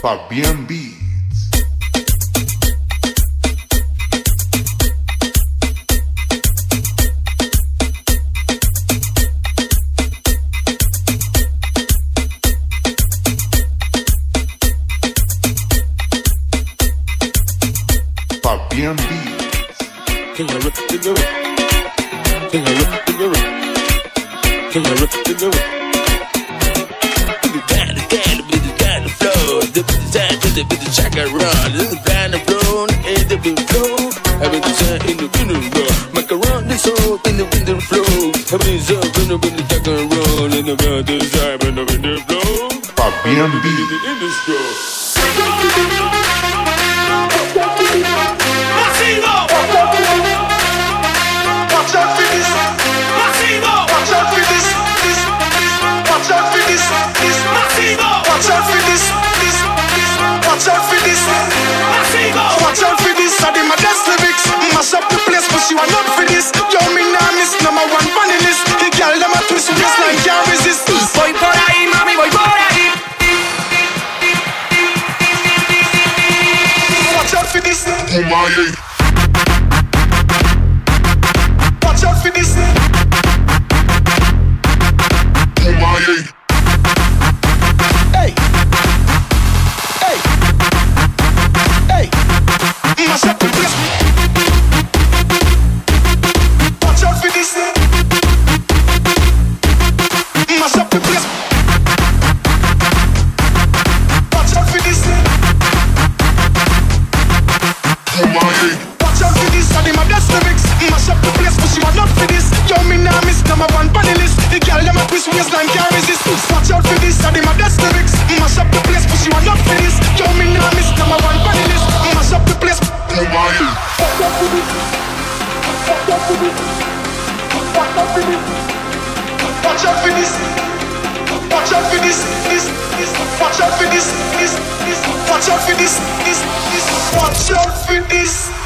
Fabian Beats. Can you you rip the do it? Can you The bit down, the bit check and run. The bit down, the flow, and the bit flow. Having the sound in the in the row. Macaroni soul in the flow. Having the in the in the check and run. In the the sound in the flow. In Beats. in the stroke. This. Did my best lyrics. Mash up the place, but she was not for this. Yo, me nah miss number one on the list. The girl them a twist waistline can't resist. Watch out for this. Did my best lyrics. Mash up the place, but she was not for this. Yo, me nah miss number one on the list. Mash up the place. Bumaye. Watch out for this. Watch out for this. This. This. Watch out for this. This. This. Watch out for this. This. This. Watch out for this.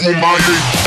Bumaye. Hey.